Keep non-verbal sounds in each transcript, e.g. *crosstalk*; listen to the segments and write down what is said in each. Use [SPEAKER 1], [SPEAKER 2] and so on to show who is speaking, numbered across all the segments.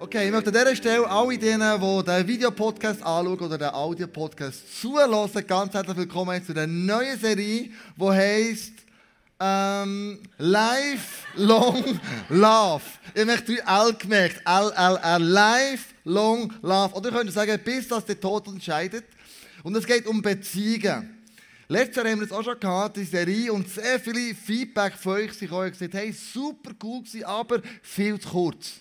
[SPEAKER 1] Okay, ich möchte an dieser Stelle alle denen, die den Videopodcast anschauen oder den Audiopodcast zulassen, ganz herzlich willkommen zu der neuen Serie, die heisst ähm, Life Long Love. Ich habe drei L gemerkt. L, L, L. Life Long Love. Oder ihr könnt sagen, bis das der Tod entscheidet. Und es geht um Beziehungen. Letztes Jahr haben wir es auch schon gehabt, die Serie, und sehr viele Feedback von euch sind gesagt, hey, super cool gewesen, aber viel zu kurz.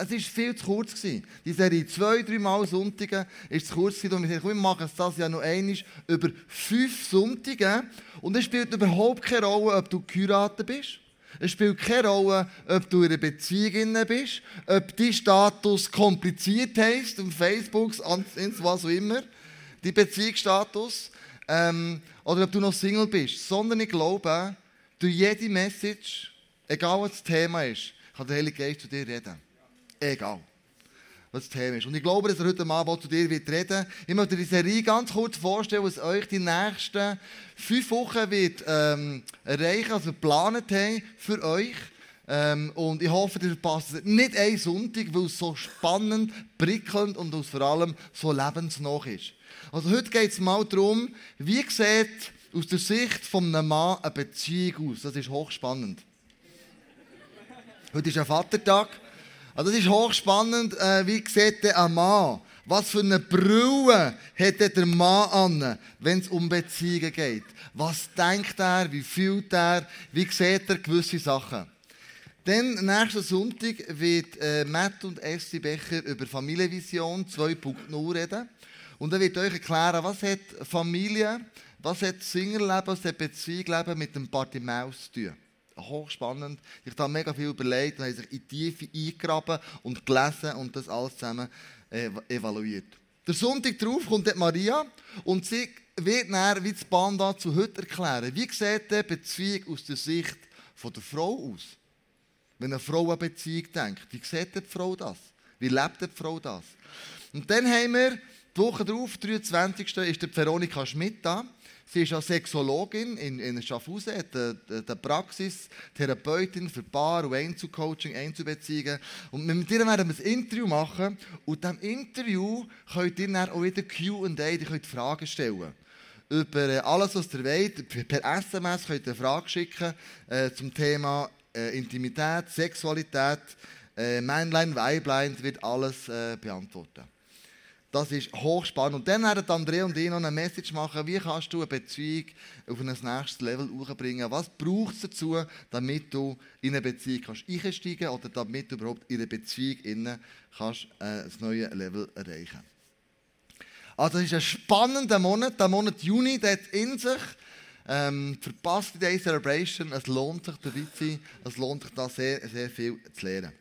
[SPEAKER 1] Es war viel zu kurz. Gewesen. Die Serie zwei, drei Mal Sonntage ist zu kurz. Gewesen. Und wir, gesagt, wir machen es das ja noch einmal über fünf Sonntage. Und es spielt überhaupt keine Rolle, ob du geheiratet bist. Es spielt keine Rolle, ob du in einer Beziehung bist, ob dein Status kompliziert heisst, auf Facebook, was auch immer, dein Beziehungsstatus, ähm, oder ob du noch Single bist. Sondern ich glaube, durch jede Message, egal was das Thema ist, kann der Heilige Geist zu dir reden. Egal, was das Thema ist. Und ich glaube, dass er heute Abend zu dir wird reden Ich möchte dir die Serie ganz kurz vorstellen, was euch die nächsten fünf Wochen wird ähm, erreichen, also geplant haben für euch. Ähm, und ich hoffe, ihr verpasst es nicht einen Sonntag, weil es so spannend, prickelnd und vor allem so lebensnah ist. Also heute geht es mal darum, wie sieht aus der Sicht von einem Mann eine Beziehung aus. Das ist hochspannend. Heute ist ein Vatertag. Also das ist hochspannend. Äh, wie sieht der ein Mann? Was für eine Brille hat der Mann an, wenn es um Beziehungen geht? Was denkt er? Wie fühlt er? Wie sieht er gewisse Sachen? Dann, nächsten Sonntag, wird äh, Matt und Essi Becher über Familienvision 2.0 reden. Und er wird euch erklären, was hat Familie, was hat Singerleben, was hat Beziehungsleben mit dem Partymaus zu tun hochspannend. Ich habe mega viel überlegt und habe sich in die Tiefe eingegraben und gelesen und das alles zusammen äh, evaluiert. Der Sonntag darauf kommt Maria und sie wird dann wie das Band zu heute erklären. Wie sieht die Beziehung aus der Sicht von der Frau aus? Wenn eine Frau an Beziehung denkt, wie sieht die Frau das? Wie lebt die Frau das? Und dann haben wir die Woche darauf, 23. ist der Veronika Schmidt da. Sie ist ja Sexologin in, in Schaffhausen, hat eine, Praxis, Therapeutin für Paar- und Einzelcoaching, Einzelbeziehungen. Und mit ihr werden wir ein Interview machen. Und in diesem Interview könnt ihr dann auch wieder Q&A, die könnt Fragen stellen über äh, alles, was ihr wollt. Per SMS könnt ihr eine Frage schicken äh, zum Thema äh, Intimität, Sexualität, äh, Männlein, Weiblein, wird alles äh, beantworten. Das ist hochspannend. Und dann werden André und ich noch eine Message machen, wie kannst du eine Beziehung auf ein nächstes Level hochbringen. Was braucht es dazu, damit du in eine Beziehung kannst einsteigen oder damit du überhaupt in eine Beziehung innen kannst, äh, ein neues Level erreichen Also es ist ein spannender Monat, der Monat Juni, der hat in sich ähm, verpasst die Day Celebration, es lohnt sich dabei zu sein, es lohnt sich da sehr, sehr viel zu lernen.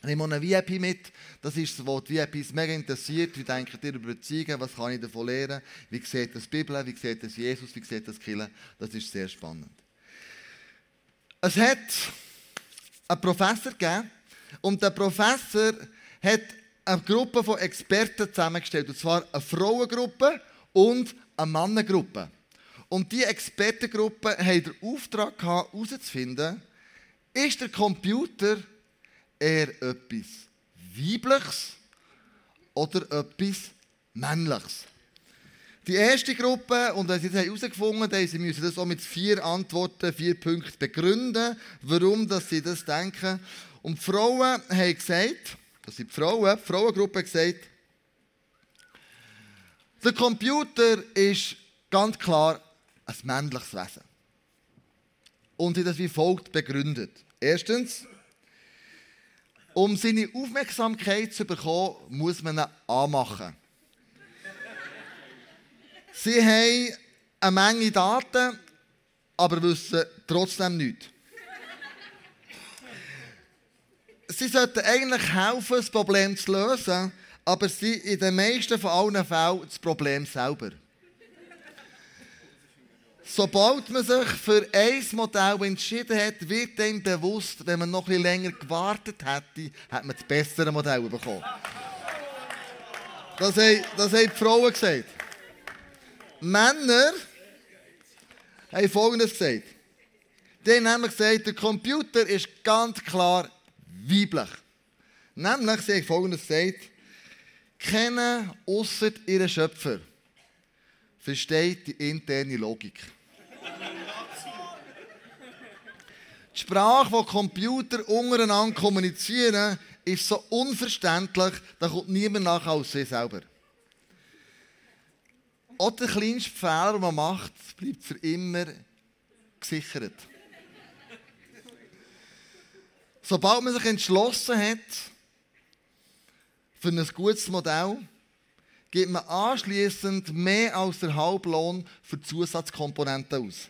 [SPEAKER 1] Ich nehme eine VIP mit. Das ist es, was die VIPs mega interessiert. Wie denken ihr über Beziehungen? Was kann ich davon lernen? Wie sieht das Bibel? Wie sieht das Jesus? Wie sieht das Kirche? Das ist sehr spannend. Es hat einen Professor gegeben. Und der Professor hat eine Gruppe von Experten zusammengestellt. Und zwar eine Frauengruppe und eine Mannengruppe. Und diese Expertengruppe hat den Auftrag gehabt, herauszufinden, ist der Computer eher etwas Weibliches oder etwas Männliches. Die erste Gruppe, und sie haben herausgefunden, haben, sie müssen das auch mit vier Antworten, vier Punkten begründen, warum dass sie das denken. Und die Frauen haben gesagt, das sind die Frauen, die Frauengruppe gesagt, der Computer ist ganz klar ein männliches Wesen. Und sie das wie folgt begründet. Erstens, um seine Aufmerksamkeit zu bekommen, muss man ihn anmachen. Sie haben eine Menge Daten, aber wissen trotzdem nichts. Sie sollten eigentlich helfen, das Problem zu lösen, aber sie in den meisten von allen Fällen das Problem selber. Sobald man sich für ein Modell entschieden hat, wird einem bewusst, wenn man noch ein länger gewartet hätte, hat man das bessere Modell bekommen. Das haben, das haben die Frauen gesagt. Männer haben Folgendes gesagt. Die haben nämlich gesagt, der Computer ist ganz klar weiblich. Nämlich, sie hat folgendes gesagt, kennen ausser ihren Schöpfer, versteht die interne Logik. Die Sprache, die Computer untereinander kommunizieren, ist so unverständlich, da kommt niemand nach als sie selber. Auch der kleinste Fehler, den man macht, bleibt für immer gesichert. Sobald man sich entschlossen hat für ein gutes Modell, gibt man anschließend mehr als der Halblohn für Zusatzkomponenten aus.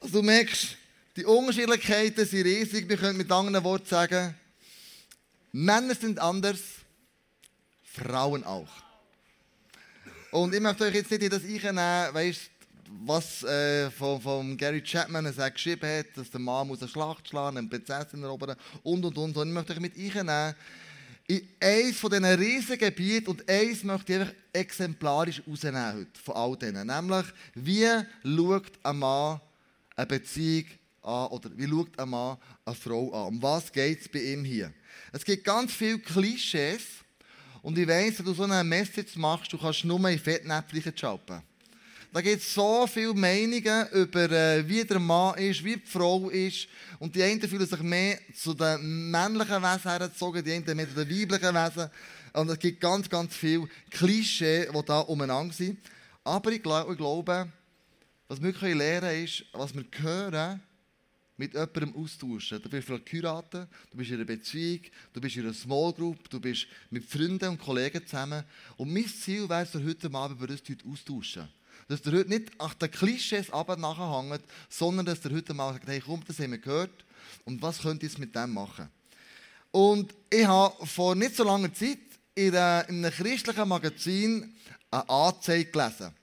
[SPEAKER 1] Also du merkst, die Unterschiedlichkeiten sind riesig. Wir können mit anderen Worten sagen, Männer sind anders, Frauen auch. Und ich möchte euch jetzt nicht in das einnehmen, weißt, was äh, von, von Gary Chapman er geschrieben hat, dass der Mann muss eine Schlacht schlagen, eine Prinzessin erobern und und und. Und ich möchte euch mit einnehmen in eines von diesen riesigen Gebieten und eins möchte ich einfach exemplarisch rausnehmen heute von all denen. Nämlich, wie schaut ein Mann eine Beziehung an oder wie schaut ein Mann eine Frau an? Um was geht es bei ihm hier? Es gibt ganz viele Klischees und ich weiss, wenn du so eine Message machst, du kannst nur in Fettnäpfchen schalten. Da gibt es so viele Meinungen über, äh, wie der Mann ist, wie die Frau ist. Und die einen fühlen sich mehr zu den männlichen Wesen hergezogen, die anderen mehr zu den weiblichen Wesen. Und es gibt ganz, ganz viele Klischees, die da umeinander sind. Aber ich, glaub, ich glaube, was wir lernen können, ist, was wir hören, mit jemandem austauschen. Du bist vielleicht geheiratet, du bist in einer Beziehung, du bist in einer Small Group, du bist mit Freunden und Kollegen zusammen. Und mein Ziel wäre es, heute Abend über das austauschen. Dass ihr heute nicht nach den Klischees nachhängt, sondern dass ihr heute mal sagt, hey komm, das haben wir gehört und was könnt ihr jetzt mit dem machen? Und ich habe vor nicht so langer Zeit in einem christlichen Magazin eine Anzeige gelesen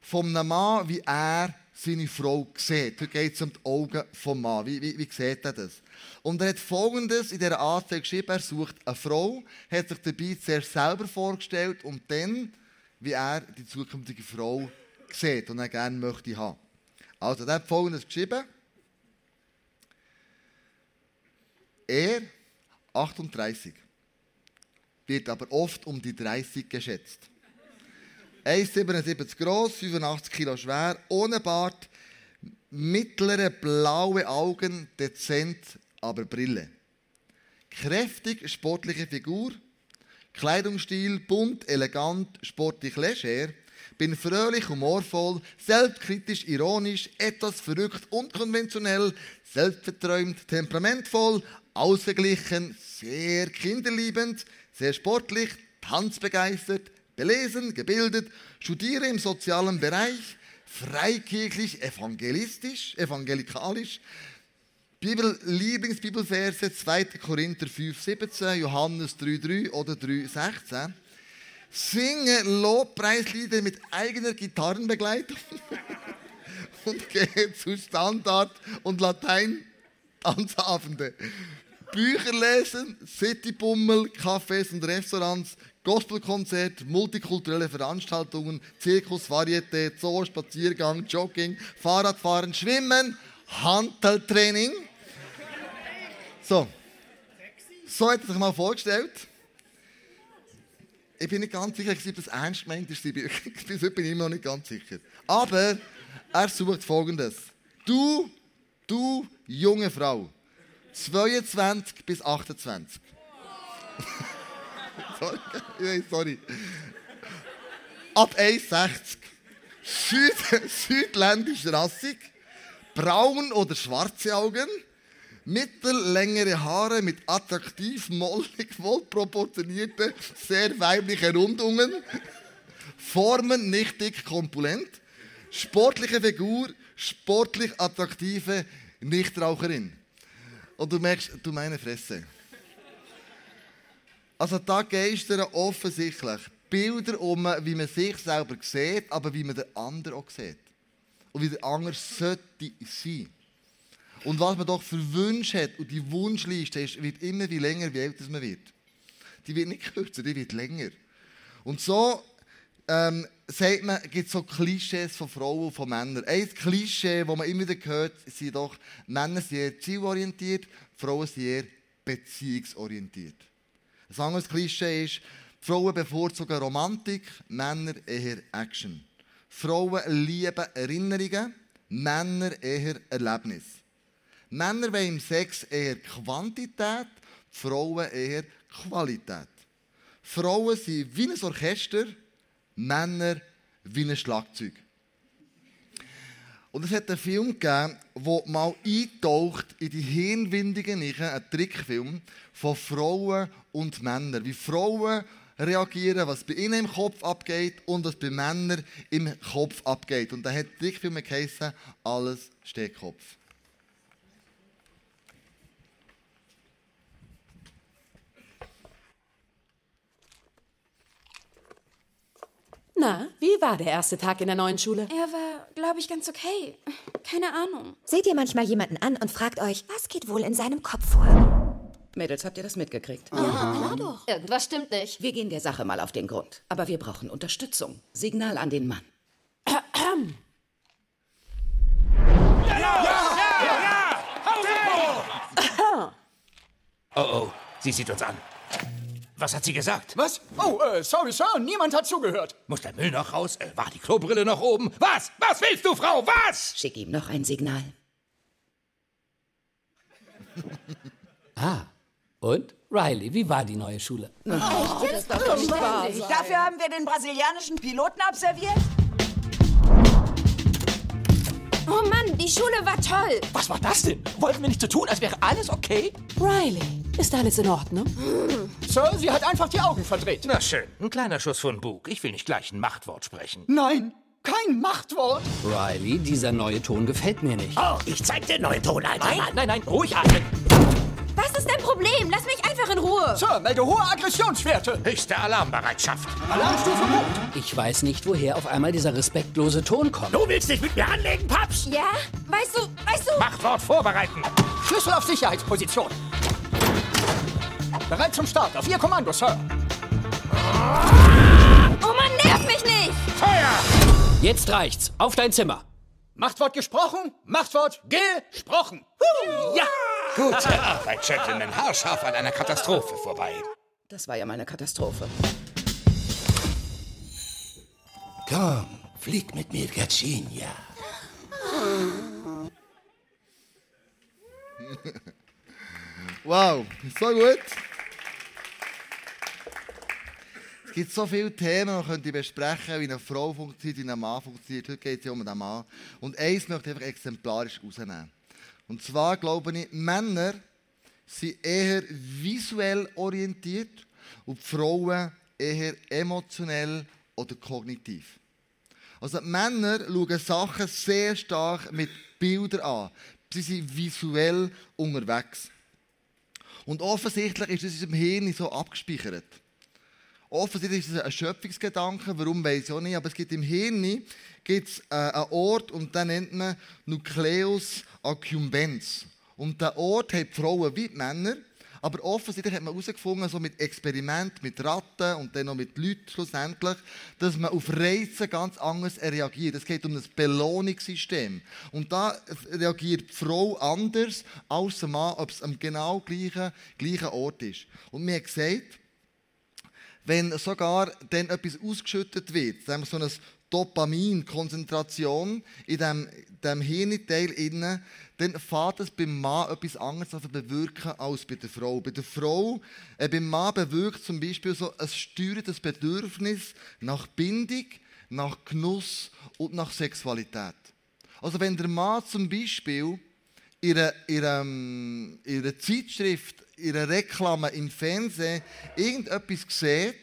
[SPEAKER 1] von einem Mann, wie er seine Frau sieht. Heute geht es um die Augen vom Mann. Wie, wie, wie sieht er das? Und er hat Folgendes in dieser Anzeige geschrieben. Er sucht eine Frau, hat sich dabei zuerst selber vorgestellt und dann, wie er die zukünftige Frau sieht und er gerne möchte haben. Also, er hat Folgendes geschrieben. Er, 38, wird aber oft um die 30 geschätzt. 1,77 groß, 85 Kilo schwer, ohne Bart, mittlere blaue Augen, dezent, aber Brille. Kräftig, sportliche Figur, Kleidungsstil bunt, elegant, sportlich leger, bin fröhlich, humorvoll, selbstkritisch, ironisch, etwas verrückt, unkonventionell, selbstverträumt, temperamentvoll, ausgeglichen, sehr kinderliebend, sehr sportlich, tanzbegeistert, belesen, gebildet, studiere im sozialen Bereich, freikirchlich, evangelistisch, evangelikalisch, Bibel, Lieblingsbibelverse 2. Korinther 5, 17, Johannes 3, 3 oder 3, 16. Singe Lobpreislieder mit eigener Gitarrenbegleitung *laughs* und gehe zu Standard und Latein Tanzabende. Bücher lesen, Citybummel, Cafés und Restaurants, Gospelkonzert, multikulturelle Veranstaltungen, Zirkus, Varieté, Zoo, Spaziergang, Jogging, Fahrradfahren, Schwimmen, Hanteltraining. So. So hat er sich mal vorgestellt. Ich bin nicht ganz sicher, ob das ernst gemeint ist. *laughs* Heute bin ich immer noch nicht ganz sicher. Aber er sucht Folgendes. Du, du, junge Frau, 22 bis 28. *laughs* sorry. *laughs* sorry. Ab 1,60. Süd, südländisch rassig. Braun oder schwarze Augen. Mittellängere Haare mit attraktiv, mollig, wohlproportionierten, sehr weiblichen Rundungen. Formen nicht dick, kompulent. Sportliche Figur, sportlich attraktive Nichtraucherin. Und du merkst, du meine Fresse. Also da geistern offensichtlich Bilder um, wie man sich selber sieht, aber wie man den anderen auch sieht. Und wie der andere sollte sein. Und was man doch für Wünsche hat, und die Wunschliste ist, wird immer wie länger, wie älter man wird. Die wird nicht kürzer, die wird länger. Und so ähm, sagt man, gibt so Klischees von Frauen und von Männern. Ein Klischee, das man immer wieder hört, sind doch, Männer sind eher zielorientiert, Frauen sind eher beziehungsorientiert. Ein anderes Klischee ist, Frauen bevorzugen Romantik, Männer eher Action. Frauen lieben Erinnerungen, Männer eher Erlebnis. Männer wollen im Sex eher Quantität, Frauen eher Qualität. Frauen sind wie ein Orchester, Männer wie ein Schlagzeug. Und es hat einen Film gegeben, der mal eintaucht in die Hirnwindungen, ein Trickfilm von Frauen und Männern. Wie Frauen reagieren, was bei ihnen im Kopf abgeht und was bei Männern im Kopf abgeht. Und da hat der Trickfilm geheißen, alles Stehkopf.
[SPEAKER 2] Na, wie war der erste Tag in der neuen Schule?
[SPEAKER 3] Er war, glaube ich, ganz okay. Keine Ahnung.
[SPEAKER 4] Seht ihr manchmal jemanden an und fragt euch, was geht wohl in seinem Kopf vor?
[SPEAKER 5] Mädels, habt ihr das mitgekriegt?
[SPEAKER 3] Ja, klar doch.
[SPEAKER 6] Irgendwas stimmt nicht.
[SPEAKER 5] Wir gehen der Sache mal auf den Grund. Aber wir brauchen Unterstützung. Signal an den Mann.
[SPEAKER 7] Oh oh, sie sieht uns an. Was hat sie gesagt?
[SPEAKER 8] Was? Oh, äh, sorry, Sir, niemand hat zugehört.
[SPEAKER 7] Muss der Müll noch raus? Äh, war die Klobrille noch oben? Was? Was willst du, Frau? Was?
[SPEAKER 5] Schick ihm noch ein Signal. *laughs*
[SPEAKER 9] Ah, und? Riley, wie war die neue Schule?
[SPEAKER 10] Dafür haben wir den brasilianischen Piloten observiert.
[SPEAKER 3] Oh Mann, die Schule war toll.
[SPEAKER 8] Was war das denn? Wollten wir nicht so tun, als wäre alles okay?
[SPEAKER 2] Riley, ist alles in Ordnung?
[SPEAKER 8] Sir, sie hat einfach die Augen verdreht.
[SPEAKER 7] Na schön, ein kleiner Schuss von Bug. Ich will nicht gleich ein Machtwort sprechen.
[SPEAKER 8] Nein, kein Machtwort.
[SPEAKER 9] Riley, dieser neue Ton gefällt mir nicht.
[SPEAKER 7] Oh, ich zeig dir neuen Ton, alter
[SPEAKER 8] Nein,
[SPEAKER 7] Mann.
[SPEAKER 8] nein, nein, ruhig atmen.
[SPEAKER 3] Was ist dein Problem? Lass mich einfach in Ruhe.
[SPEAKER 8] Sir, melde hohe Aggressionswerte.
[SPEAKER 7] Höchste Alarmbereitschaft.
[SPEAKER 8] Alarmstufe Rot.
[SPEAKER 9] Ich weiß nicht, woher auf einmal dieser respektlose Ton kommt.
[SPEAKER 7] Du willst dich mit mir anlegen, Paps?
[SPEAKER 3] Ja? Weißt du, weißt du...
[SPEAKER 7] Machtwort vorbereiten.
[SPEAKER 8] Schlüssel auf Sicherheitsposition. Bereit zum Start. Auf Ihr Kommando, Sir.
[SPEAKER 3] Oh Mann, nerv mich nicht.
[SPEAKER 7] Feuer!
[SPEAKER 9] Jetzt reicht's. Auf dein Zimmer.
[SPEAKER 8] Machtwort gesprochen, Machtwort gesprochen.
[SPEAKER 7] Ja! Gute Arbeit, *laughs* Gentlemen. Haarscharf an einer Katastrophe vorbei.
[SPEAKER 5] Das war ja mal eine Katastrophe.
[SPEAKER 7] Komm, flieg mit mir, Virginia.
[SPEAKER 1] Wow, so gut. Es gibt so viele Themen, die man könnte besprechen wie eine Frau funktioniert, wie ein Mann funktioniert. Heute geht es ja um einen Mann. Und eins möchte ich einfach exemplarisch rausnehmen. Und zwar glaube ich, Männer sind eher visuell orientiert und Frauen eher emotionell oder kognitiv. Also Männer schauen Sachen sehr stark mit Bildern an. Sie sind visuell unterwegs. Und offensichtlich ist das in unserem Hirn so abgespeichert. Offensichtlich ist es ein Schöpfungsgedanke, warum weiß ich auch nicht, aber es gibt im Hirn äh, einen Ort und den nennt man Nucleus accumbens. Und der Ort hat Frauen wie Männer, aber offensichtlich hat man herausgefunden, so mit Experiment, mit Ratten und dann noch mit Leuten schlussendlich, dass man auf Reize ganz anders reagiert. Es geht um ein Belohnungssystem. Und da reagiert die Frau anders als der Mann, ob es am genau gleichen, gleichen Ort ist. Und mir gesagt, wenn sogar dann etwas ausgeschüttet wird, so eine Dopaminkonzentration in dem, dem Hirnteil innen, dann fährt es beim Mann etwas anderes also bewirken als bei der Frau. Bei der Frau, äh, beim Mann bewirkt zum Beispiel so ein steuerndes Bedürfnis nach Bindung, nach Genuss und nach Sexualität. Also wenn der Mann zum Beispiel in einer, in einer Zeitschrift, einer Reklame im Fernsehen irgendetwas sieht,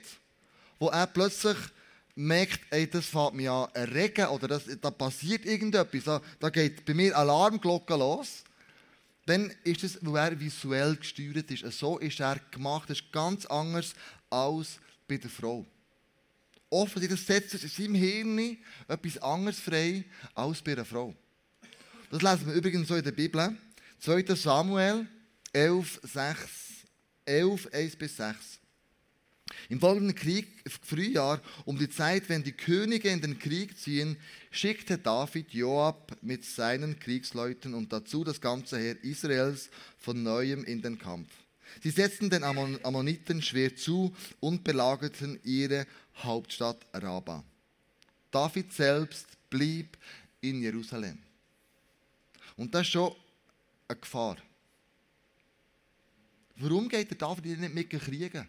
[SPEAKER 1] wo er plötzlich merkt, ey, das fängt mich an erregen oder das, da passiert irgendetwas, da, da geht bei mir Alarmglocke los, dann ist es, weil er visuell gesteuert ist. So ist er gemacht, das ist ganz anders als bei der Frau. Offensichtlich setzt es in seinem Hirn etwas anderes frei als bei einer Frau. Das lesen wir übrigens so in der Bibel. 2. Samuel 11, 6, 11, 1 bis 6. Im folgenden Krieg, Frühjahr, um die Zeit, wenn die Könige in den Krieg ziehen, schickte David Joab mit seinen Kriegsleuten und dazu das ganze Heer Israels von neuem in den Kampf. Sie setzten den Ammon Ammoniten schwer zu und belagerten ihre Hauptstadt Raba. David selbst blieb in Jerusalem. Und das ist schon eine Gefahr. Warum geht der David nicht mit kriegen?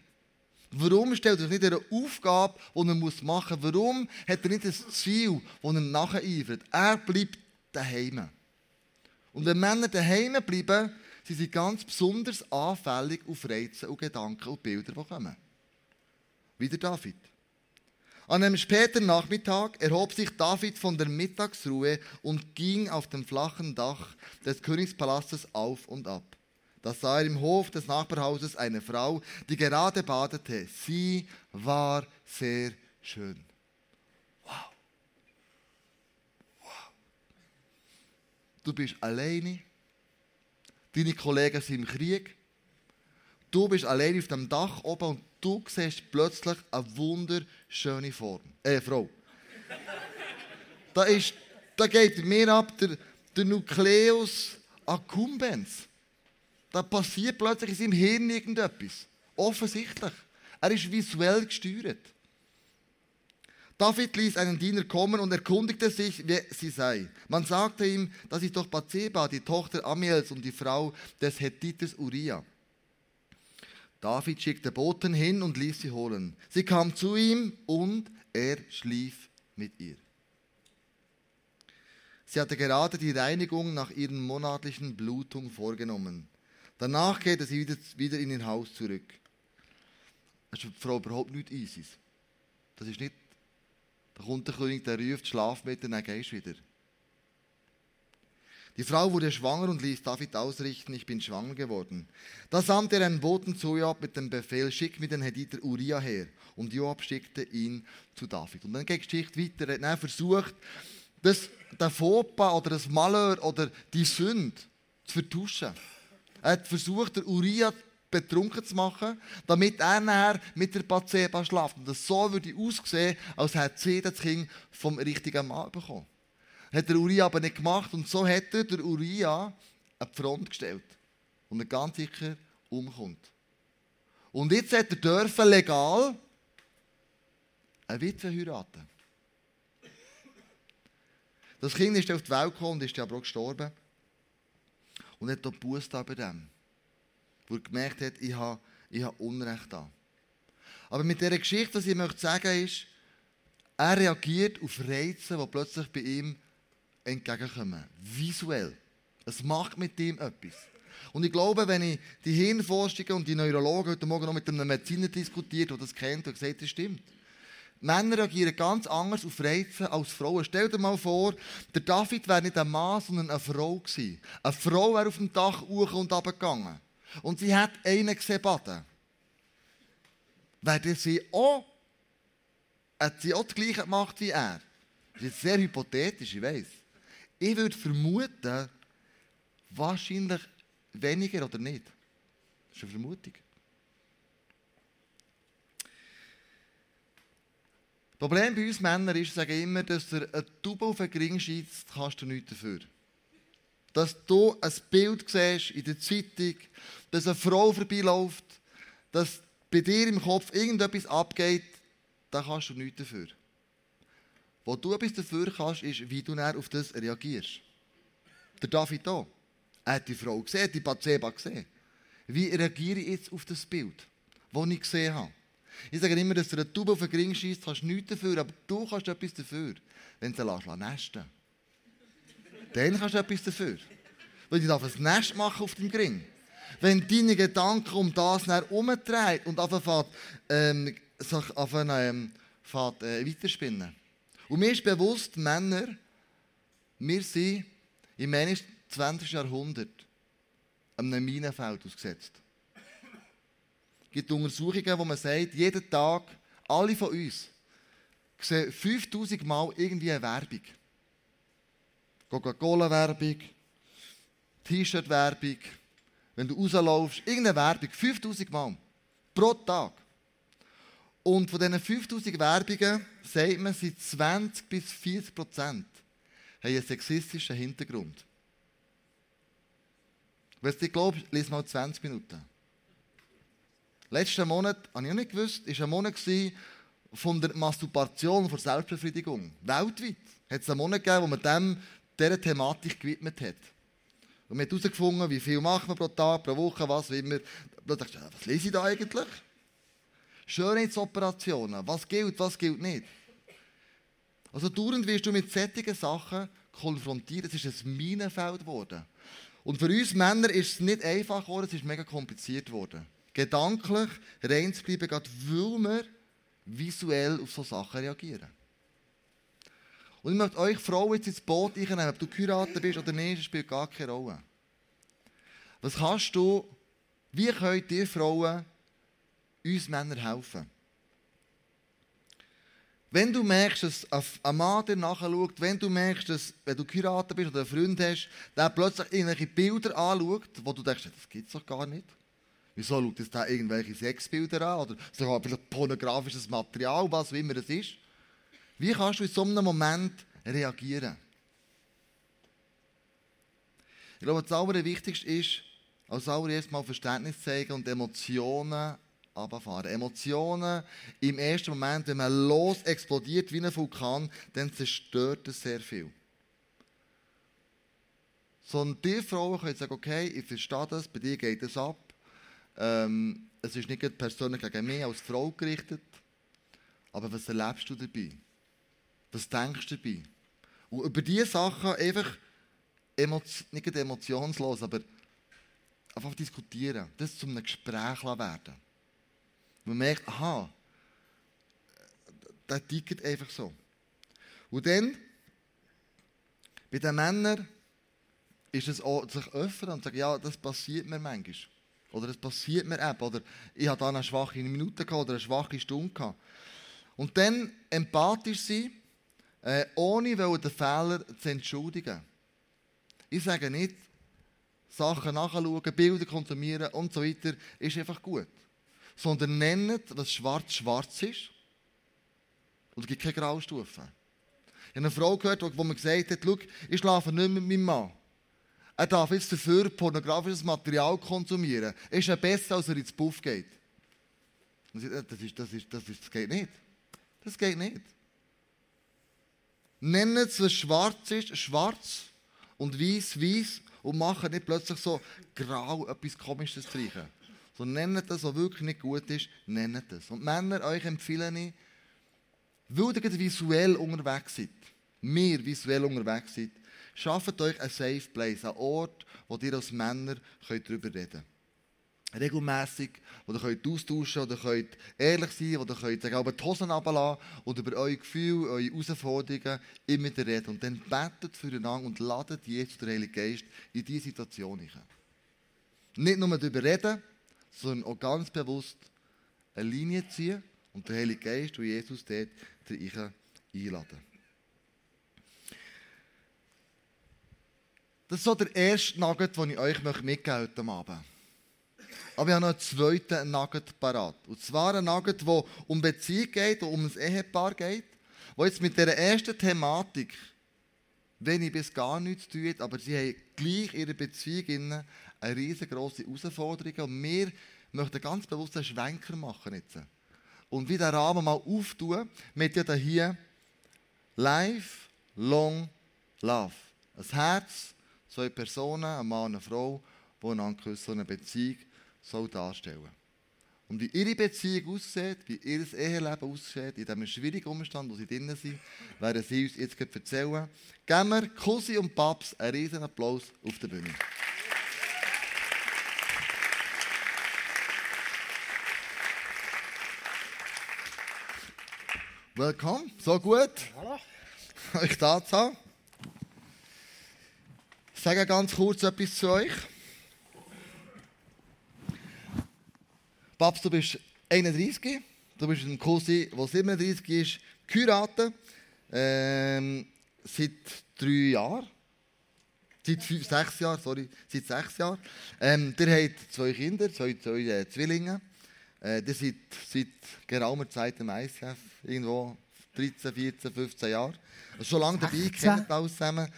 [SPEAKER 1] Warum stellt er nicht eine Aufgabe, die er machen muss? Warum hat er nicht ein Ziel, das er nacheifert? Er bleibt daheim. Und wenn Männer daheim bleiben, sind sie ganz besonders anfällig auf Reize und Gedanken und Bilder, die kommen. Wie der David. An einem späten Nachmittag erhob sich David von der Mittagsruhe und ging auf dem flachen Dach des Königspalastes auf und ab. Da sah er im Hof des Nachbarhauses eine Frau, die gerade badete. Sie war sehr schön. Wow. Wow. Du bist alleine. Deine Kollegen sind im Krieg. Du bist alleine auf dem Dach oben und du siehst plötzlich eine wunderschöne Form. Äh, Frau. da, ist, da geht mir ab der, der Nucleus accumbens. Da passiert plötzlich in seinem Hirn irgendetwas. Offensichtlich. Er ist visuell gesteuert. David ließ einen Diener kommen und erkundigte sich, wer sie sei. Man sagte ihm, das ist doch Bathseba, die Tochter Amiels und die Frau des Hethiters Uriah. David schickte Boten hin und ließ sie holen. Sie kam zu ihm und er schlief mit ihr. Sie hatte gerade die Reinigung nach ihren monatlichen Blutungen vorgenommen. Danach kehrte sie wieder, wieder in ihr Haus zurück. Das ist Frau überhaupt nicht ISIS. Das ist nicht, der König, der ruft, schlaf mit, dann gehst du wieder. Die Frau wurde schwanger und ließ David ausrichten, ich bin schwanger geworden. Da sandte er einen Boten zu Joab mit dem Befehl, schick mir den Hediter Uriah her. Und Joab schickte ihn zu David. Und dann geht die Geschichte weiter. Er hat versucht, das, den Fauxpas oder das Malheur oder die Sünde zu vertuschen. Er hat versucht, den Uriah betrunken zu machen, damit er nachher mit der Bathseba schlaft. Und das so würde aussehen, als hätte sie das Kind vom richtigen Mann bekommen. Hat der Uriah aber nicht gemacht und so hat er der Uriah eine Front gestellt. Und er ganz sicher umkommt. Und jetzt hat er dürfen legal eine Witwe heiraten. Das Kind ist auf die Welt gekommen und ist aber auch gestorben. Und hat dort Buß bei dem. Wo er gemerkt hat, ich habe, ich habe Unrecht da. Aber mit dieser Geschichte, was ich möchte sagen ist, er reagiert auf Reize, die plötzlich bei ihm entgegenkommen. Visuell. Es macht mit ihm etwas. Und ich glaube, wenn ich die Hirnforschungen und die Neurologen heute Morgen noch mit einem Mediziner diskutiert, der das kennt, und gesagt, das stimmt. Männer reagieren ganz anders auf Reize als Frauen. Stell dir mal vor, der David wäre nicht ein Mann, sondern eine Frau gewesen. Eine Frau wäre auf dem Dach hoch und runter gegangen. Und sie hat einen gesehen baden. Wäre sie auch, hat sie auch das Gleiche gemacht wie er? Das ist sehr hypothetisch, ich weiß. Ich würde vermuten, wahrscheinlich weniger oder nicht. Das ist eine Vermutung. Das Problem bei uns Männern ist, sagen immer, dass du eine Tube auf den Ring schießt, kannst du nichts dafür. Dass du ein Bild siehst in der Zeitung, dass eine Frau vorbeiläuft, dass bei dir im Kopf irgendetwas abgeht, da kannst du nichts dafür. Wo du etwas dafür kannst, ist, wie du auf das reagierst. Der David auch. Er hat die Frau gesehen, die Bathseba gesehen. Wie reagiere ich jetzt auf das Bild, das ich gesehen habe? Ich sage immer, dass du eine Tube auf den Ring schießt, kannst du nichts dafür, aber du kannst etwas dafür, wenn du sie nesten Dann kannst du etwas dafür. Weil du ein Nest machen auf dem Ring. Wenn deine Gedanken um das herumdrehen und anfangen, ähm, sich auf ähm, fährt, äh, weiterspinnen. Und mir ist bewusst, Männer, wir sind im 20. Jahrhundert einem Minenfeld ausgesetzt. Es gibt Untersuchungen, wo man sagt, jeden Tag, alle von uns, sehen 5000 Mal irgendwie eine Werbung. Coca-Cola-Werbung, T-Shirt-Werbung, wenn du rauslaufst, irgendeine Werbung, 5000 Mal. Pro Tag. Und von diesen 5000 Werbungen sagt man, sind 20 bis 40 Prozent einen sexistischen Hintergrund. Wenn du nicht glaubst, lies mal 20 Minuten. Letzten Monat, habe ich auch nicht gewusst, war ein Monat von der Masturbation, von Selbstbefriedigung. Weltweit hat es einen Monat gegeben, wo man dem, dieser Thematik gewidmet hat. Und man hat herausgefunden, wie viel macht man pro Tag, pro Woche, was wie immer. Da dachte ich, was lese ich da eigentlich? Schönheitsoperationen, was gilt, was gilt nicht. Also dauernd wirst du mit solchen Sachen konfrontiert. Es ist ein Minenfeld geworden. Und für uns Männer ist es nicht einfach geworden, es ist mega kompliziert geworden. Gedanklich rein zu bleiben, gerade weil wir visuell auf solche Sachen reagieren. Und ich möchte euch Frauen jetzt ins Boot einnehmen, ob du geheiratet bist oder nicht, spielt gar keine Rolle. Was kannst du, wie könnt ihr Frauen uns Männer helfen? Wenn du merkst, dass ein Mann dir nachschaut, wenn du merkst, dass, wenn du geheiratet bist oder einen Freund hast, der plötzlich irgendwelche Bilder anschaut, wo du denkst, das gibt es doch gar nicht. Wieso schaut es da irgendwelche Sexbilder an? Oder sogar vielleicht pornografisches Material, was immer es ist. Wie kannst du in so einem Moment reagieren? Ich glaube, das Allerwichtigste ist, als allererstes mal Verständnis zeigen und Emotionen runterfahren. Emotionen im ersten Moment, wenn man los explodiert wie ein Vulkan, dann zerstört es sehr viel. So, und die Frauen können sagen, okay, ich verstehe das, bei dir geht es ab. Ähm, es ist nicht persönlich gegen mich als Frau gerichtet, aber was erlebst du dabei? Was denkst du dabei? Und über diese Sachen einfach nicht emotionslos, aber einfach diskutieren, das zu einem Gespräch werden. Man merkt, aha, der tickt einfach so. Und dann, bei den Männern, ist es auch, sich öffnen und sagen, ja, das passiert mir manchmal. Oder das passiert mir eben. Oder ich hatte da eine schwache Minute oder eine schwache Stunde gehabt. Und dann empathisch sein, äh, ohne den Fehler zu entschuldigen. Ich sage nicht, Sachen nachschauen, Bilder konsumieren und so weiter, ist einfach gut. Sondern nennt, was schwarz schwarz ist. Und es gibt keine Graustufen. Ich habe eine Frau gehört, wo man gesagt hat, schau, ich schlafe nicht mit meinem Mann. Er darf jetzt dafür pornografisches Material konsumieren. Ist ja besser, als er ins Puff geht. Das, ist, das, ist, das, ist, das geht nicht. Das geht nicht. Nennen es, was schwarz ist, schwarz und weiß, weiß und machen nicht plötzlich so grau etwas Komisches streichen. So nennt das, was wirklich nicht gut ist, nennt das. Und Männer, euch empfehle ich, weil ihr visuell unterwegs seid, wir visuell unterwegs sind, schafft euch ein Safe Place, einen Ort, wo ihr als Männer könnt darüber reden könnt regelmässig, wo ihr könnt austauschen oder könnt ehrlich sein, ihr könnt sagen, aber die Hosen runterlassen und über eure Gefühle, eure Herausforderungen immer reden. Und dann betet füreinander und ladet Jesus, der Heilige Geist, in diese Situation hinein. Nicht nur darüber reden, sondern auch ganz bewusst eine Linie ziehen und der Heilige Geist und Jesus dort einladen. Das ist so der erste Nugget, den ich euch mitgeben möchte heute Abend. Aber ich habe noch einen zweiten Nugget parat. Und zwar ein Nugget, der um Beziehung geht, um ein Ehepaar geht, wo jetzt mit der ersten Thematik wenig bis gar nichts hat, aber sie haben gleich ihre Beziehung eine riesengroße Herausforderung. Und wir möchten ganz bewusst einen Schwenker machen jetzt. Und wie den Rahmen mal auftun, mit ja hier Life, Long, Love. Ein Herz, zwei Personen, ein Mann und eine Frau, die einander küssen, eine Beziehung soll darstellen. Und wie ihre Beziehung aussieht, wie ihr Eheleben aussieht, in diesem schwierigen Umstand, wo sie drinnen sind, werden sie uns jetzt erzählen. Geben wir Cousin und Paps einen riesen Applaus auf der Bühne. Willkommen, so gut, Hallo. euch da zu haben. Ich sage ganz kurz etwas zu euch. Papst, du bist 31, du bist ein Cousin, der 37 ist, geheiratet, ähm, seit drei Jahren. Seit fünf, sechs Jahren, sorry, seit sechs Jahren. Ähm, ihr habt zwei Kinder, zwei, zwei äh, Zwillinge. Äh, ihr seid seit geraumer Zeit im ICF, irgendwo 13, 14, 15 Jahre. Also schon lange dabei, kennt alles zusammen.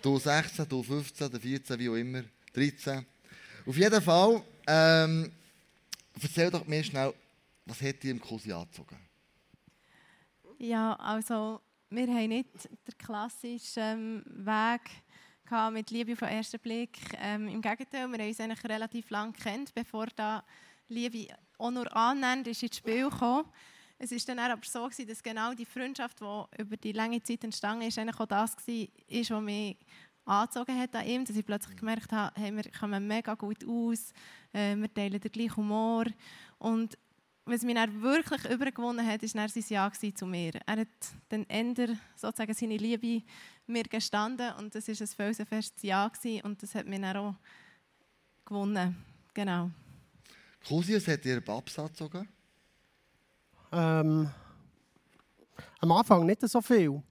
[SPEAKER 1] Du 16, du 15, du 14, wie auch immer, 13. Auf jeden Fall, ähm, erzähl doch mir schnell, was hat die im Cousin angezogen?
[SPEAKER 6] Ja, also wir haben nicht den klassischen ähm, Weg gehabt mit Liebe auf den ersten Blick. Ähm, Im Gegenteil, wir haben uns eigentlich relativ lange kennt, bevor da Liebe auch nur annähernd ist ins Spiel kam. Es war dann aber so, gewesen, dass genau die Freundschaft, die über die lange Zeit entstanden ist, eigentlich auch das war, was mich angezogen hat an ihm, dass ich plötzlich gemerkt habe, hey, wir kommen mega gut aus, äh, wir teilen den gleichen Humor und was mich dann wirklich übergewonnen hat, war sein Ja zu mir. Er hat dann änder sozusagen seine Liebe mir gestanden und das war ein felsenfestes Ja gewesen, und das hat mich dann auch gewonnen. Genau.
[SPEAKER 1] Cousius hat ihr Babs angezogen?
[SPEAKER 11] Ähm, am Anfang nicht so viel.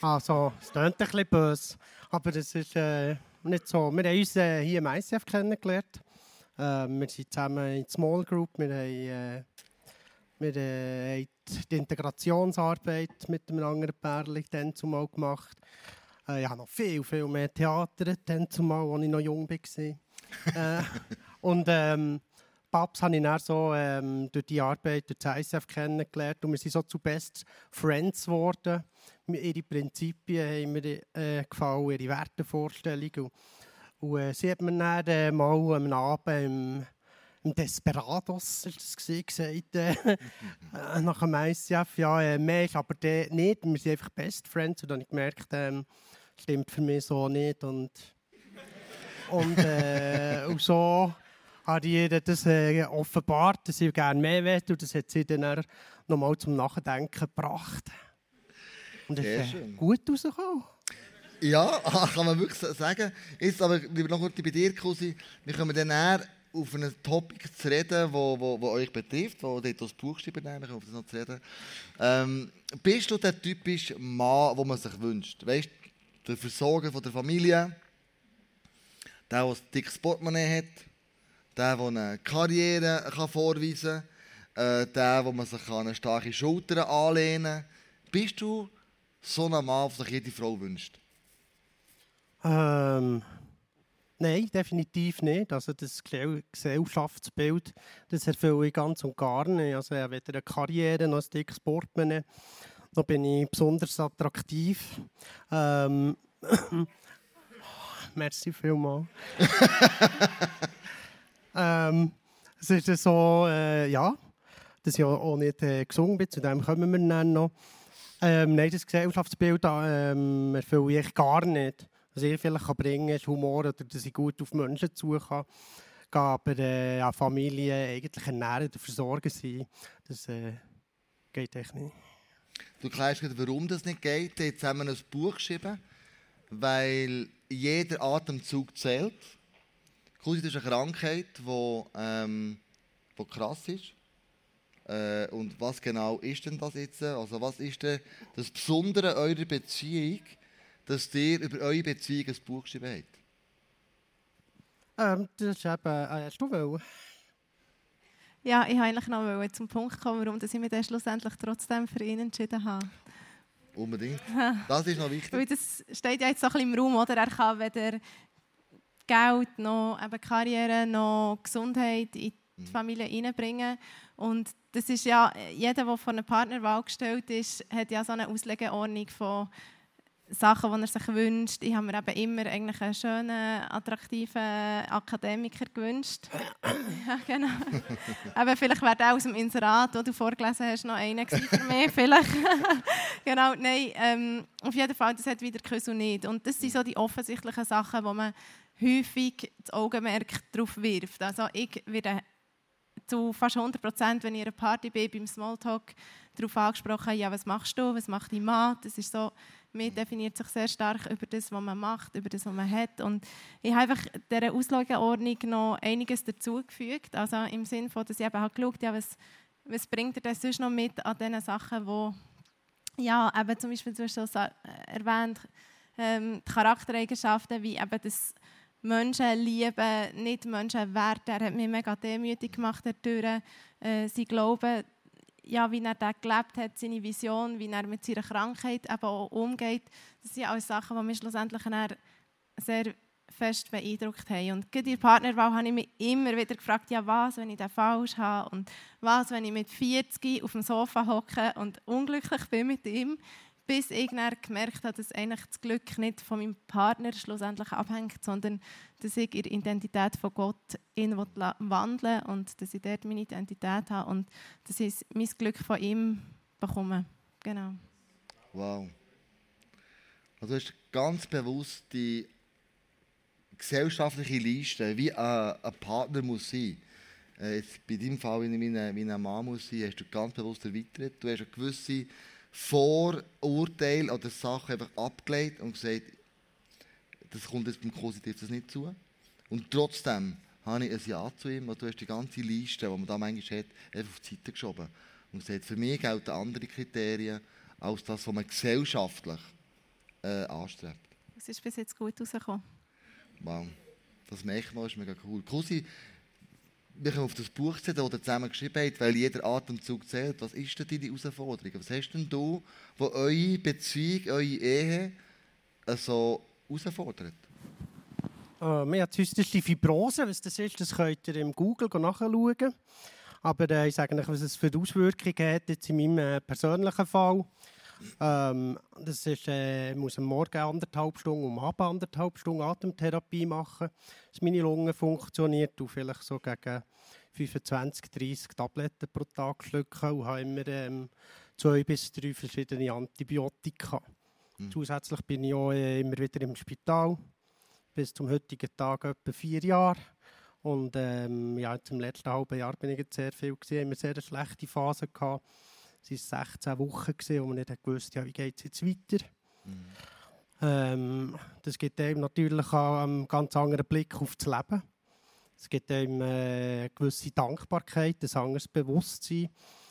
[SPEAKER 11] Also, es klingt ein bisschen böse, aber es ist äh, nicht so. Wir haben uns äh, hier im ICF kennengelernt. Äh, wir sind zusammen in der Small Group. Wir haben, äh, wir, äh, haben die Integrationsarbeit mit einem anderen Pärchen dann zumal gemacht. Äh, ich habe noch viel, viel mehr Theater dann zumal, als ich noch jung war. äh, *laughs* und ähm, Babs habe ich dann so ähm, durch die Arbeit durch das ISF kennengelernt und wir sind so zu Best Friends geworden. Ihre Prinzipien haben mir äh, gefallen, ihre Wertevorstellungen. Und, und äh, sie hat mir dann äh, mal am Abend im, im Desperados das gewesen, gesagt, äh, *laughs* nach dem ICF, ja, äh, mehr ist aber der nicht, wir sind einfach Best Friends. Und dann habe ich gemerkt, ähm, stimmt für mich so nicht. Und, und, äh, und so habe ich ihr das äh, offenbart, dass ich gerne mehr will. Und das hat sie dann nochmal zum Nachdenken gebracht. Und es ist äh, gut rausgekommen.
[SPEAKER 1] Ja, *laughs* kann man wirklich sagen. Jetzt aber lieber noch kurz bei dir, Cousin. Wir kommen dann näher auf ein Topic zu reden, wo, wo, wo euch betrifft, wo dort das Buch schreiben, auf das noch zu reden. Ähm, bist du der typische Mann, den man sich wünscht? Weißt du, der Versorger von der Familie, der, der ein dickes Portemonnaie hat, der, der eine Karriere kann vorweisen kann, äh, der, wo man sich an eine starke Schulter anlehnen kann. Bist du so ein Mann, der sich jede Frau wünscht?
[SPEAKER 11] Ähm, nein, definitiv nicht. Also das Gesellschaftsbild, das erfülle ich ganz und gar nicht. Also er weder eine Karriere noch ein dickes Portemonnaie. Da bin ich besonders attraktiv. Ähm, *coughs* merci vielmals. *laughs* *laughs* ähm, es ist so, äh, ja, dass ich auch nicht äh, gesungen bin, zu dem kommen wir dann noch. Ähm, nein, das Gesellschaftsbild ähm, erfülle ich gar nicht. Was ich vielleicht kann bringen kann, ist Humor oder dass ich gut auf Menschen zu kann. Aber äh, ja, Familie eigentlich ernähren oder versorgen sein, das äh, geht echt nicht.
[SPEAKER 1] Du erklärst gerade, warum das nicht geht. Jetzt haben wir ein Buch geschrieben, weil jeder Atemzug zählt. Kusi, ist eine Krankheit, die, ähm, die krass ist. Äh, und was genau ist denn das jetzt? Also was ist denn das Besondere eurer Beziehung, dass ihr über eure Beziehung ein Buch geschrieben
[SPEAKER 11] habt? Ähm, das ist eben, äh, hast du wollen?
[SPEAKER 6] Ja, ich wollte eigentlich noch zum Punkt kommen, warum ich mich dann schlussendlich trotzdem für ihn entschieden habe.
[SPEAKER 1] Unbedingt. *laughs* Das ist noch wichtig.
[SPEAKER 6] Weil das steht ja jetzt so ein bisschen im Raum, oder? Er kann weder Geld noch eben Karriere noch Gesundheit in die mhm. Familie reinbringen. Und das ist ja, jeder, der vor einer Partnerwahl gestellt ist, hat ja so eine Auslegeordnung von Sachen, die er sich wünscht. Ich habe mir eben immer eigentlich einen schönen, attraktiven Akademiker gewünscht. *coughs* ja, genau. eben, vielleicht wäre der aus dem Inserat, den du vorgelesen hast, noch einer für mich. vielleicht. *laughs* genau, nein, ähm, auf jeden Fall, das hat wieder Küssel nicht. Und das sind so die offensichtlichen Sachen, wo man häufig das Augenmerk darauf wirft. Also ich werde zu fast 100 Prozent, wenn ich in einer Party bin, beim Smalltalk darauf angesprochen, ja, was machst du, was macht dein Mann? Das ist so, man definiert sich sehr stark über das, was man macht, über das, was man hat. Und ich habe einfach dieser Auslageordnung noch einiges dazugefügt. Also im Sinne von, dass ich eben halt geschaut ja, was, was bringt er denn sonst noch mit an diesen Sachen, wo ja, eben zum Beispiel, du hast so erwähnt, ähm, die Charaktereigenschaften, wie eben das Menschen lieben, nicht Menschen werten. Er hat mich mega demütig gemacht dadurch. Äh, sie glauben, ja, wie er das gelebt hat, seine Vision, wie er mit seiner Krankheit eben umgeht. Das sind alles Sachen, die mich schlussendlich sehr fest beeindruckt haben. Und in der Partnerwahl habe ich mich immer wieder gefragt, ja was, wenn ich den falsch habe und was, wenn ich mit 40 auf dem Sofa hocke und unglücklich bin mit ihm, bis ich dann gemerkt habe, dass eigentlich das Glück nicht von meinem Partner schlussendlich abhängt, sondern dass ich der Identität von Gott ihn wandeln und dass ich dort meine Identität habe und dass ich mein Glück von ihm bekomme. Genau.
[SPEAKER 1] Wow. Also du hast ganz bewusst die gesellschaftliche Liste, wie ein, Partner muss sein. Äh, jetzt bei deinem Fall, wie ein, wie ein Mann muss sein, hast du ganz bewusst erweitert. Du hast eine gewisse Vorurteile oder Sachen einfach abgelegt und gesagt, das kommt jetzt beim Positiv das nicht zu. Und trotzdem habe ich ein Ja zu ihm und du hast die ganze Liste, die man da manchmal hat, einfach auf die Seite geschoben. Und gesagt, für mich gelten andere Kriterien als das, was man gesellschaftlich äh, anstrebt.
[SPEAKER 6] Es ist bis jetzt gut rausgekommen.
[SPEAKER 1] Wow, das merkt man, ist mega cool. Kusi, wir können auf das Buch sehen, das ihr zusammen geschrieben habt, weil jeder Atemzug zählt. Was ist denn deine Herausforderung? Was hast denn du, wo eure Beziehung, eure Ehe äh, so herausfordert?
[SPEAKER 11] Äh, wir haben zystische Fibrose. Was das ist, das könnt ihr im Google nachschauen. Aber äh, ich sage euch, was es für Auswirkungen hat, jetzt in meinem äh, persönlichen Fall. Ähm, das ist, äh, muss am Morgen anderthalb Stunden, um Abend anderthalb Stunden Atemtherapie machen, dass meine Lunge funktioniert und vielleicht so gegen 25, 30 Tabletten pro Tag schlucken und habe immer ähm, zwei bis drei verschiedene Antibiotika. Mhm. Zusätzlich bin ich auch äh, immer wieder im Spital, bis zum heutigen Tag etwa vier Jahre. Und ähm, ja, im letzten halben Jahr bin ich jetzt sehr viel gesehen, immer sehr eine schlechte Phase gehabt es waren 16 Wochen, gewesen, wo man nicht gewusst ja, wie geht es jetzt weiter. Mhm. Ähm, das gibt einem natürlich auch einen ganz anderen Blick auf das Leben. Es gibt einem äh, eine gewisse Dankbarkeit, ein anderes Bewusstsein.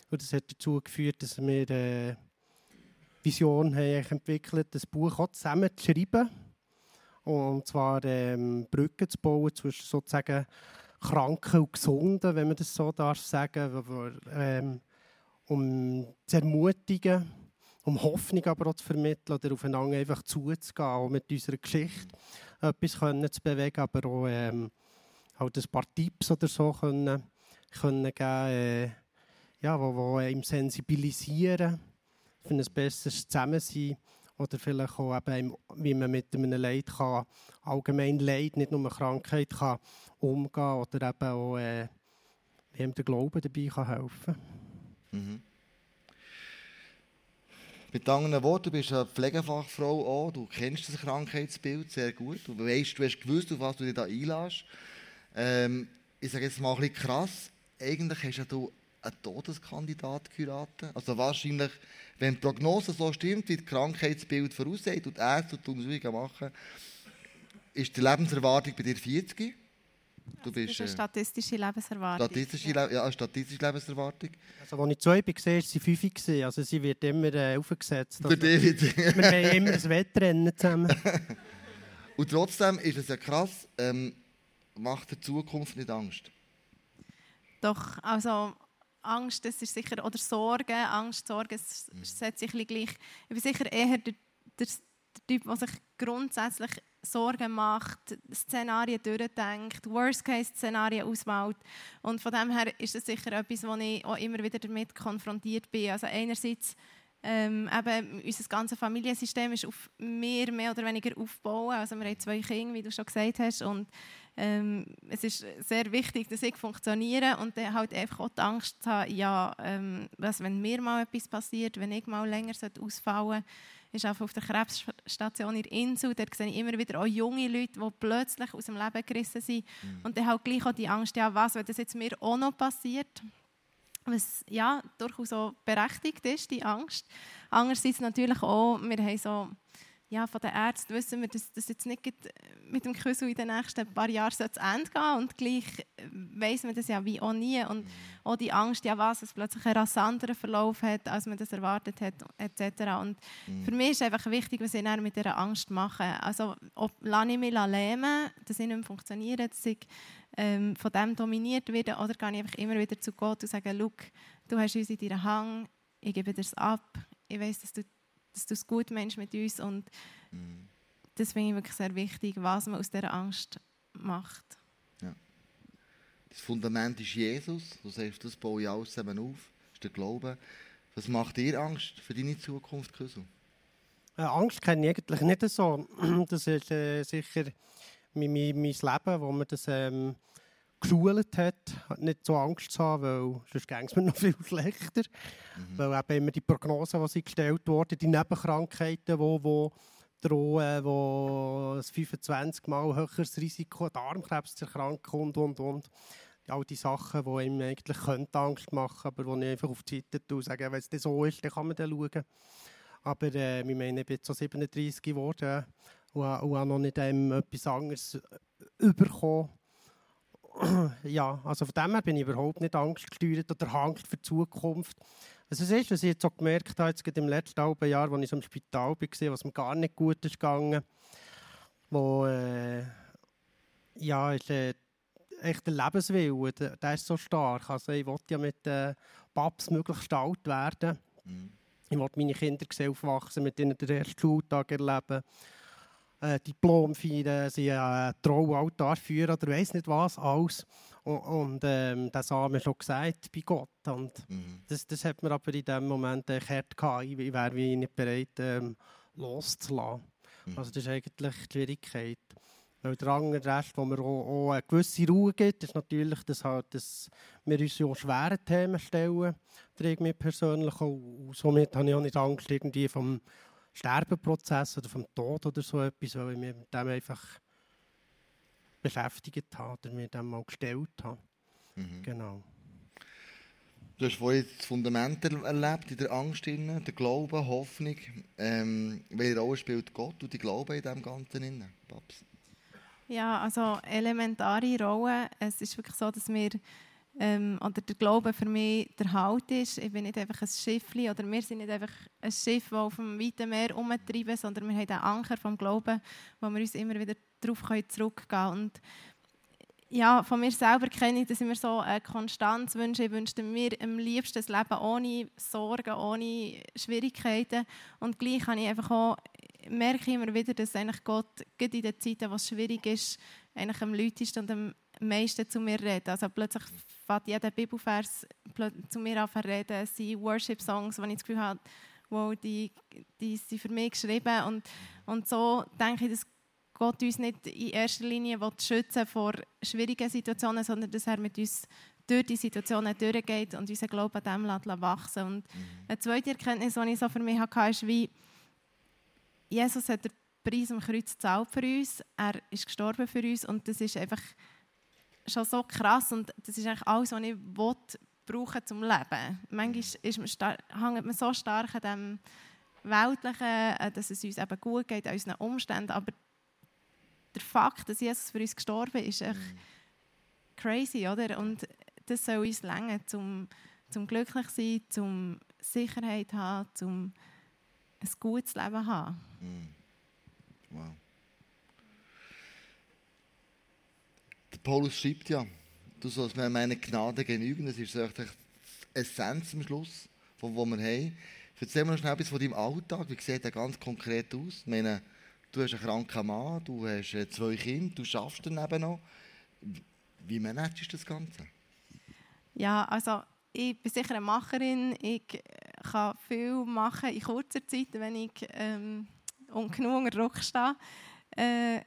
[SPEAKER 11] Und das hat dazu geführt, dass wir äh, Vision haben entwickelt, das Buch auch zusammen zu schreiben. Und zwar ähm, Brücken zu bauen zwischen sozusagen Kranken und Gesunden, wenn man das so darf sagen. Ähm, um zu ermutigen, um Hoffnung aber auch zu vermitteln oder aufeinander einfach zuzugehen, auch mit unserer Geschichte etwas können zu bewegen, aber auch ähm, halt ein paar Tipps oder so können, können geben, äh, ja, wo, wo ihm sensibilisieren für ein besseres Zusammensein oder vielleicht auch eben, wie man mit einem Leid kann, allgemein Leid, nicht nur Krankheit, kann umgehen oder eben auch, äh, wie ihm der Glaube dabei kann helfen kann. Mhm.
[SPEAKER 1] Mit anderen Worten, du bist eine Pflegefachfrau auch, du kennst das Krankheitsbild sehr gut, du weißt, du hast gewusst, auf was du dich da einlässt. Ähm, ich sage jetzt mal ein bisschen krass, eigentlich hast ja du einen Todeskandidat geheiratet. Also wahrscheinlich, wenn die Prognose so stimmt, wie das Krankheitsbild voraussieht und die Ärzte die Untersuchungen machen, ist die Lebenserwartung bei dir 40.
[SPEAKER 6] Du bist, das ist eine äh, statistische Lebenserwartung.
[SPEAKER 1] Statistische, ja. ja, statistische Lebenserwartung.
[SPEAKER 11] Also, als ich zwei war, war sie fünf. Also sie wird immer äh, aufgesetzt. Also, wir haben immer ein Wettrennen zusammen. *laughs*
[SPEAKER 1] Und trotzdem ist es ja krass, ähm, macht der Zukunft nicht Angst?
[SPEAKER 6] Doch, also Angst, das ist sicher, oder Sorge, Angst, Sorge, es mhm. setzt sich gleich. Ich bin sicher eher der, der Typ, der sich grundsätzlich Sorgen macht, Szenarien durchdenkt, Worst-Case-Szenarien ausmalt. Und von dem her ist es sicher etwas, wo ich auch immer wieder damit konfrontiert bin. Also einerseits ähm, eben, unser ganzes Familiensystem ist auf mehr, mehr oder weniger aufbauen. Also wir haben zwei Kinder, wie du schon gesagt hast. Und ähm, es ist sehr wichtig, dass ich funktioniere und dann halt einfach auch die Angst zu haben, ja, ähm, was, wenn mir mal etwas passiert, wenn ich mal länger ausfallen sollte, ist auch auf der Krebsstation in Insel. Dort sehe ich immer wieder auch junge Leute, die plötzlich aus dem Leben gerissen sind. Mhm. Und dann halt gleich auch die Angst, ja, was, wenn das jetzt mir auch noch passiert. Was ja durchaus auch berechtigt ist, die Angst. Andererseits natürlich auch, wir haben so ja, von den Ärzten wissen wir, dass das jetzt nicht mit dem Küssel in den nächsten paar Jahren zu Ende gehen und gleich weiß man das ja wie auch nie und auch die Angst, ja was, es plötzlich einen rasanteren Verlauf hat, als man das erwartet hat, etc. Und mhm. für mich ist einfach wichtig, was ich mit dieser Angst mache. Also, ob lasse ich mich lähmen, dass ich nicht mehr funktioniere, dass ich ähm, von dem dominiert werde, oder gehe ich einfach immer wieder zu Gott und sage, du hast uns in deinem Hang, ich gebe dir es ab, ich weiß, dass du dass du es gut meinst mit uns und mhm. das finde ich wirklich sehr wichtig, was man aus dieser Angst macht.
[SPEAKER 1] Ja. Das Fundament ist Jesus. Du sagst, das baue ich alles zusammen auf. Das ist der Glaube. Was macht dir Angst für deine Zukunft, Küssel?
[SPEAKER 11] Äh, Angst kenne ich eigentlich nicht so. *clears throat* Das ist äh, sicher mein, mein, mein Leben, wo man das ähm, geschult hat, nicht so Angst zu haben, weil sonst ging es mir *laughs* noch viel schlechter. Mhm. Weil eben immer die Prognosen, die sie gestellt wurden, die Nebenkrankheiten, die, die drohen, wo ein 25 Mal höheres Risiko, Darmkrebs zu erkranken und, und, und. All die Sachen, die ihm eigentlich Angst machen aber die ich einfach auf die Seite tue und sage, wenn es so ist, dann kann man dann schauen. Aber äh, wir meinen, ich bin jetzt so 37 geworden und, und habe noch nicht ähm, etwas anderes bekommen. *clears throat* ja, also von dem her bin ich überhaupt nicht angstgesteuert oder Angst für die Zukunft. Also es ist, was ich jetzt auch gemerkt habe, jetzt im letzten halben Jahr, als ich so im Spital war, was mir gar nicht gut ist gegangen, wo äh, ja, ist, äh, echt der Lebenswille, der, der, ist so stark. Also ich wollte ja mit äh, Paps möglichst alt werden. Mhm. Ich wollte meine Kinder aufwachsen, mit ihnen den ersten Schultag erleben, äh, Diplom feiern, sie äh, Traualtar führen oder weiß nicht was alles. Und, und ähm, das haben wir schon gesagt bei Gott. Und mhm. das, das hat mir aber in dem Moment äh, hart gehabt. Ich, ich wäre nicht bereit, ähm, loszulassen. Mhm. Also das ist eigentlich die Schwierigkeit. Weil der andere Rest, wo mir auch, auch eine gewisse Ruhe gibt, ist natürlich, dass, halt, dass wir uns ja schwere Themen stellen, trägt mir persönlich auch. Und somit habe ich auch nicht Angst irgendwie vom Sterbenprozess oder vom Tod oder so etwas, weil ich mich mit dem einfach beschäftigt habe oder mir dem mal gestellt habe. Mhm. Genau.
[SPEAKER 1] Du hast vorhin das Fundament erlebt, in der Angst, der Glaube, Hoffnung. Ähm, welche Rolle spielt Gott und die Glaube in dem Ganzen? Paps?
[SPEAKER 6] Ja, also elementare Rolle. Es ist wirklich so, dass wir ähm, oder der Glaube für mich der Halt ist. Ich bin nicht einfach ein Schiff oder wir sind nicht einfach ein Schiff, das auf dem weiten Meer umtreiben, sondern wir haben den Anker vom Glauben, wo wir uns immer wieder darauf zurückgehen können. Und ja, von mir selber kenne ich, dass ich mir so eine Konstanz wünsche. Ich wünschte mir am liebsten ein Leben ohne Sorgen, ohne Schwierigkeiten. Und gleich kann ich einfach auch, merke ich immer wieder, dass eigentlich Gott gerade in den Zeiten, wo schwierig ist, eigentlich am lautesten und am meisten zu mir redet. Also plötzlich fängt jeder Bibelvers zu mir an zu reden. Es sind Worship-Songs, wo ich das Gefühl habe, wow, die, die sind für mich geschrieben. Und, und so denke ich, dass Gott uns nicht in erster Linie schützen vor schwierigen Situationen, sondern dass er mit uns durch die Situationen durchgeht und unser Glaube an dem wachsen Und mhm. eine zweite Erkenntnis, die ich so für mich hatte, ist, wie Jesus hat den Preis am Kreuz gezahlt für uns. Er ist gestorben für uns und das ist einfach schon so krass und das ist eigentlich alles, was ich will, brauchen zum Leben. Manchmal ist man hängt man so stark an dem Weltlichen, dass es uns eben gut geht, an unseren Umständen, aber der Fakt, dass Jesus für uns gestorben ist, ist echt mhm. crazy, oder? Und das soll uns länger zum, zum glücklich sein, zum Sicherheit haben, zum ein gutes Leben haben. Mhm. Wow.
[SPEAKER 1] Paulus schreibt ja, du sollst mir meine Gnade genügen. Das ist eigentlich die Essenz am Schluss, von wo wir haben. Erzähl mir noch schnell etwas von deinem Alltag. Wie sieht der ganz konkret aus? Ich meine, du hast einen kranken Mann, du hast äh, zwei Kinder, du schaffst daneben noch. Wie managst du das Ganze?
[SPEAKER 6] Ja, also ich bin sicher eine Macherin. Ich kann viel machen in kurzer Zeit, wenn ich ähm, genug unter Druck stehe. Äh,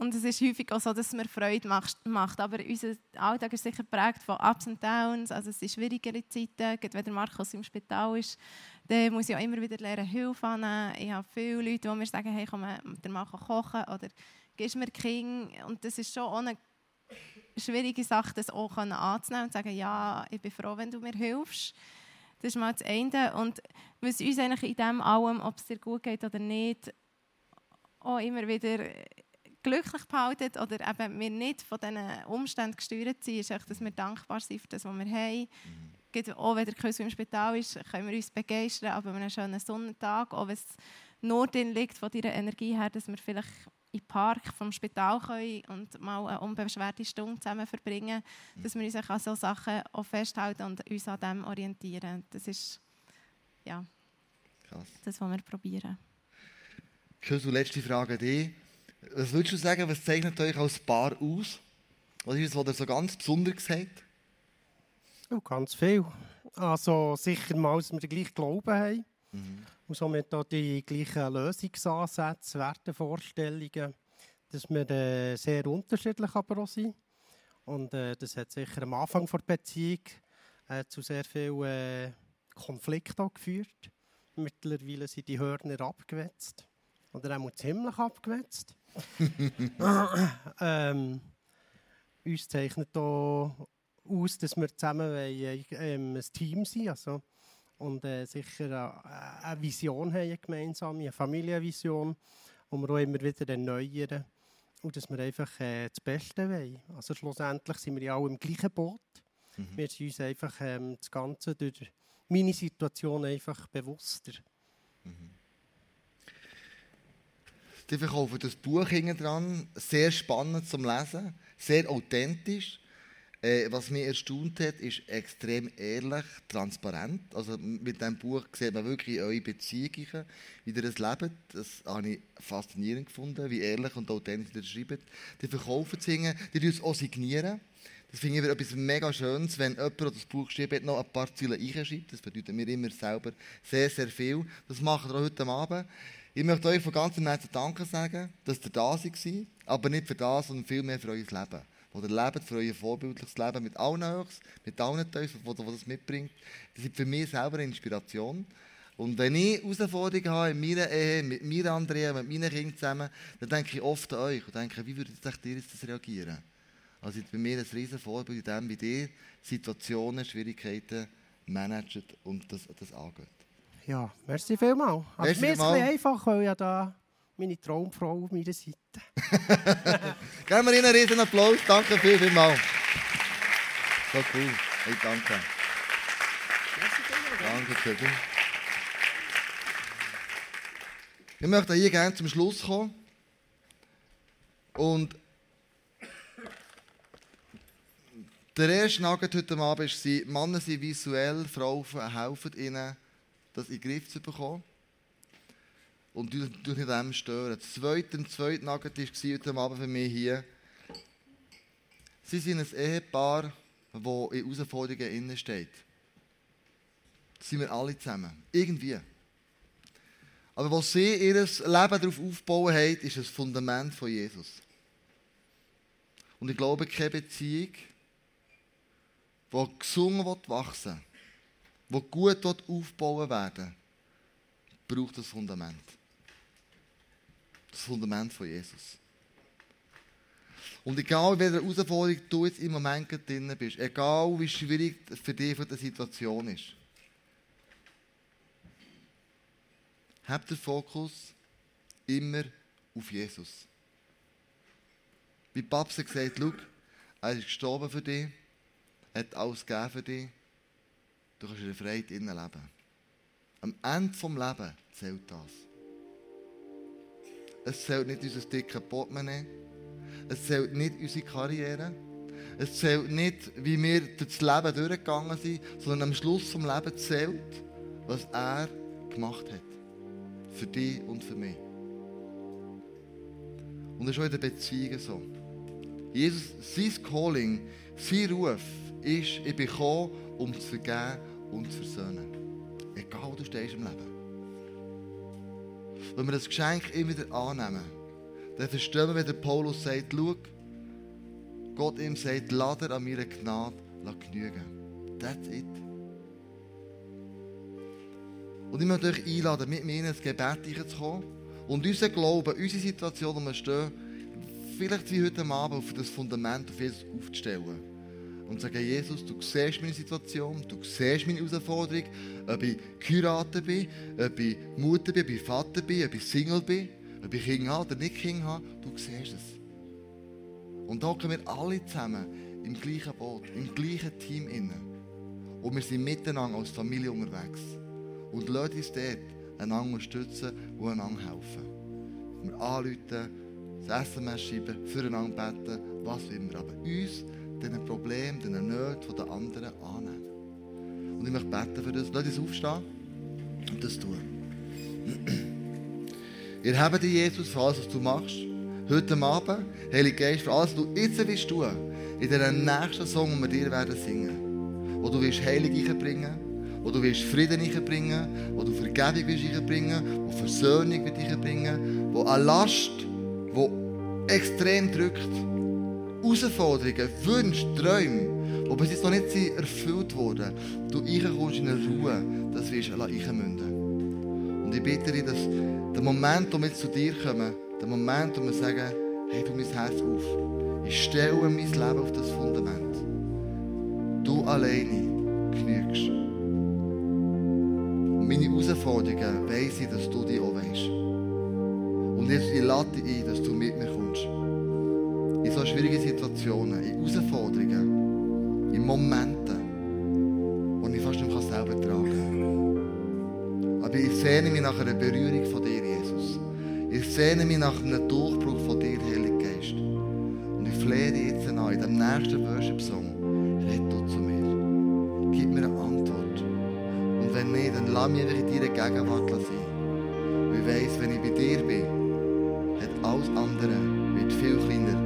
[SPEAKER 6] und es ist häufig auch so, dass es mir Freude macht. Aber unser Alltag ist sicher geprägt von Ups und Downs. Also es sind schwierigere Zeiten. Wenn der Markus im Spital ist, dann muss ich auch immer wieder lernen, Hilfe annehmen. Ich habe viele Leute, die mir sagen, hey, komm, der Mann kochen oder gibst mir King. Und das ist schon auch eine schwierige Sache, das auch anzunehmen und zu sagen, ja, ich bin froh, wenn du mir hilfst. Das ist mal das eine. Und was uns eigentlich in dem allem, ob es dir gut geht oder nicht, auch immer wieder glücklich behalten oder eben wir nicht von diesen Umständen gesteuert sind, ist dass wir dankbar sind für das, was wir haben. Mhm. Auch wenn der Küssel im Spital ist, können wir uns begeistern, aber einen schönen Sonnentag, auch wenn es nur drin liegt von deiner Energie her, dass wir vielleicht den Park vom Spital können und mal eine unbeschwerte Stunde zusammen verbringen, mhm. dass wir uns an solchen Sachen auch festhalten und uns an dem orientieren. Das ist ja, Krass. das, was wir probieren.
[SPEAKER 1] Küssel, letzte Frage an dich. Was würdest du sagen, was zeichnet euch als Paar aus? Was ist es, was ihr so ganz besonders habt?
[SPEAKER 11] Oh, ganz viel. Also sicher mal, dass wir den gleichen Glauben haben. Mhm. Und somit auch die gleichen Lösungsansätze, Wertevorstellungen, dass wir äh, sehr unterschiedlich aber auch sind. Und äh, das hat sicher am Anfang der Beziehung äh, zu sehr viel äh, Konflikten geführt. Mittlerweile sind die Hörner abgewetzt. Oder auch ziemlich abgewetzt. *laughs* ähm, uns zeichnet auch aus, dass wir zusammen wollen, ähm, ein Team sind also, und äh, sicher eine, eine Vision haben, eine gemeinsame, eine Familienvision, wo wir auch immer wieder erneuern und dass wir einfach äh, das Beste wollen. Also schlussendlich sind wir ja auch im gleichen Boot. Mhm. Wir sind uns einfach ähm, das Ganze durch meine Situation einfach bewusster. Mhm.
[SPEAKER 1] Die verkaufen das Buch hinten dran, sehr spannend zum Lesen, sehr authentisch. Äh, was mich erstaunt hat, ist extrem ehrlich, transparent. Also mit diesem Buch sieht man wirklich eure Beziehungen, wie ihr das lebt. Das habe ich faszinierend gefunden, wie ehrlich und authentisch ihr schreibt. Die verkaufen es hinten, die uns auch signieren. Das finde ich etwas mega Schönes, wenn jemand, der das Buch geschrieben hat, noch ein paar Zeilen einschreibt. Das bedeutet mir immer selber sehr, sehr viel. Das machen wir auch heute Abend. Ich möchte euch von ganzem Herzen Danke sagen, dass ihr da seid, aber nicht für das, sondern vielmehr für euer Leben wo ihr lebt, für euer vorbildliches Leben mit allen Höchst, mit allen Teufel, die das mitbringt. Das ist für mich selber eine Inspiration. Und wenn ich Herausforderungen habe in meiner Ehe, mit mir Andrea, mit meinen Kindern zusammen, dann denke ich oft an euch und denke, wie würdet ihr jetzt das reagieren? Also bei mir ein riesen Vorbild in dem, wie ihr Situationen, Schwierigkeiten managt und das, das angeht.
[SPEAKER 11] Ja, merci vielmals. Also merci mir ist es ein einfach, weil ja da meine Traumfrau auf meiner Seite. *laughs*
[SPEAKER 1] Geben wir Ihnen einen riesen Applaus. Danke viel, vielmals. So cool. Hey, danke. Danke, Kevin. Ich möchte hier gerne zum Schluss kommen. Und der erste Nugget heute Abend war, Männer sind visuell, Frauen helfen ihnen, das in den Griff zu bekommen und du, du nicht dem stören. Das zweite, zweite Nugget war heute Abend für mich hier. Sie sind ein Ehepaar, das in Herausforderungen innen steht. Das sind wir alle zusammen. Irgendwie. Aber was sie ihr Leben darauf aufbauen haben, ist das Fundament von Jesus. Und ich glaube, keine Beziehung, die gesungen wird, wachsen die gut aufbauen werden, braucht das Fundament. Das Fundament von Jesus. Und egal, welche Herausforderung du jetzt im Moment drin bist, egal wie schwierig für dich die Situation ist, hab den Fokus immer auf Jesus. Wie Papst hat gesagt, schau, er ist gestorben für dich, er hat alles gegeben für dich, du kannst in der Freiheit leben. Am Ende des Lebens zählt das. Es zählt nicht unser dickes Portemonnaie. Es zählt nicht unsere Karriere. Es zählt nicht, wie wir durch das Leben durchgegangen sind, sondern am Schluss des Lebens zählt, was er gemacht hat. Für dich und für mich. Und das ist auch in den Beziehungen so. Jesus, sein Calling, sein Ruf ist, ich bin gekommen, um zu vergeben und zu versöhnen. Egal, wo du stehst im Leben wenn wir das Geschenk immer wieder annehmen, dann verstehen wir, wenn der Paulus sagt, schau, Gott ihm sagt, lass an meiner Gnade genügen. That's it. Und ich möchte euch einladen, mit mir ins Gebet zu kommen und unser Glauben, unsere Situation, wo wir stehen, vielleicht wie heute Abend auf das Fundament auf Jesus aufzustellen und sagen, Jesus, du siehst meine Situation, du siehst meine Herausforderung, ob ich geheiratet bin, ob ich Mutter bin, ob ich Vater bin, ob ich Single bin, ob ich Kinder habe oder nicht Kinder habe, du siehst es. Und da kommen wir alle zusammen im gleichen Boot, im gleichen Team innen. Und wir sind miteinander als Familie unterwegs. Und Leute uns dort einander unterstützen und einander helfen. Wir anrufen, das SMS schreiben, füreinander beten, was immer. Aber uns diesen Problemen, diesen Nöten der anderen annehmen. Und ich möchte beten für das. Lass uns aufstehen und das tun. Ich habe dir, Jesus, für alles, was du machst. Heute Abend, Heilige Geist, für alles, was du jetzt willst tun, in diesem nächsten Song, den wir dir werden singen. Wo du willst Heilung reinbringen, wo du willst Frieden reinbringen, wo du Vergebung willst reinbringen, wo Versöhnung willst reinbringen, wo eine Last, wo extrem drückt, Herausforderungen, Wünsche, Träume, die bis jetzt noch nicht erfüllt wurden, du reinkommst in eine Ruhe, das wirst du reinmünden. Und ich bitte dich, dass der Moment, wo wir zu dir kommen, der Moment, wo wir sagen, hey, tu mein Herz auf. Ich stelle mein Leben auf das Fundament. Du alleine genügst. Und meine Herausforderungen weiss ich, dass du die auch weisst. Und jetzt ich lade dich ein, dass du mit mir kommst so schwierigen Situationen, in Herausforderungen, in Momenten, wo ich fast nicht mehr selber tragen kann. Aber ich sehne mich nach einer Berührung von dir, Jesus. Ich sehne mich nach einem Durchbruch von dir, Heiliger Geist. Und ich flehe dich jetzt an, in dem nächsten Worship-Song, red zu mir. Gib mir eine Antwort. Und wenn nicht, dann lass mich in deiner Gegenwart sein. Und ich weiss, wenn ich bei dir bin, hat alles andere wird viel kleiner.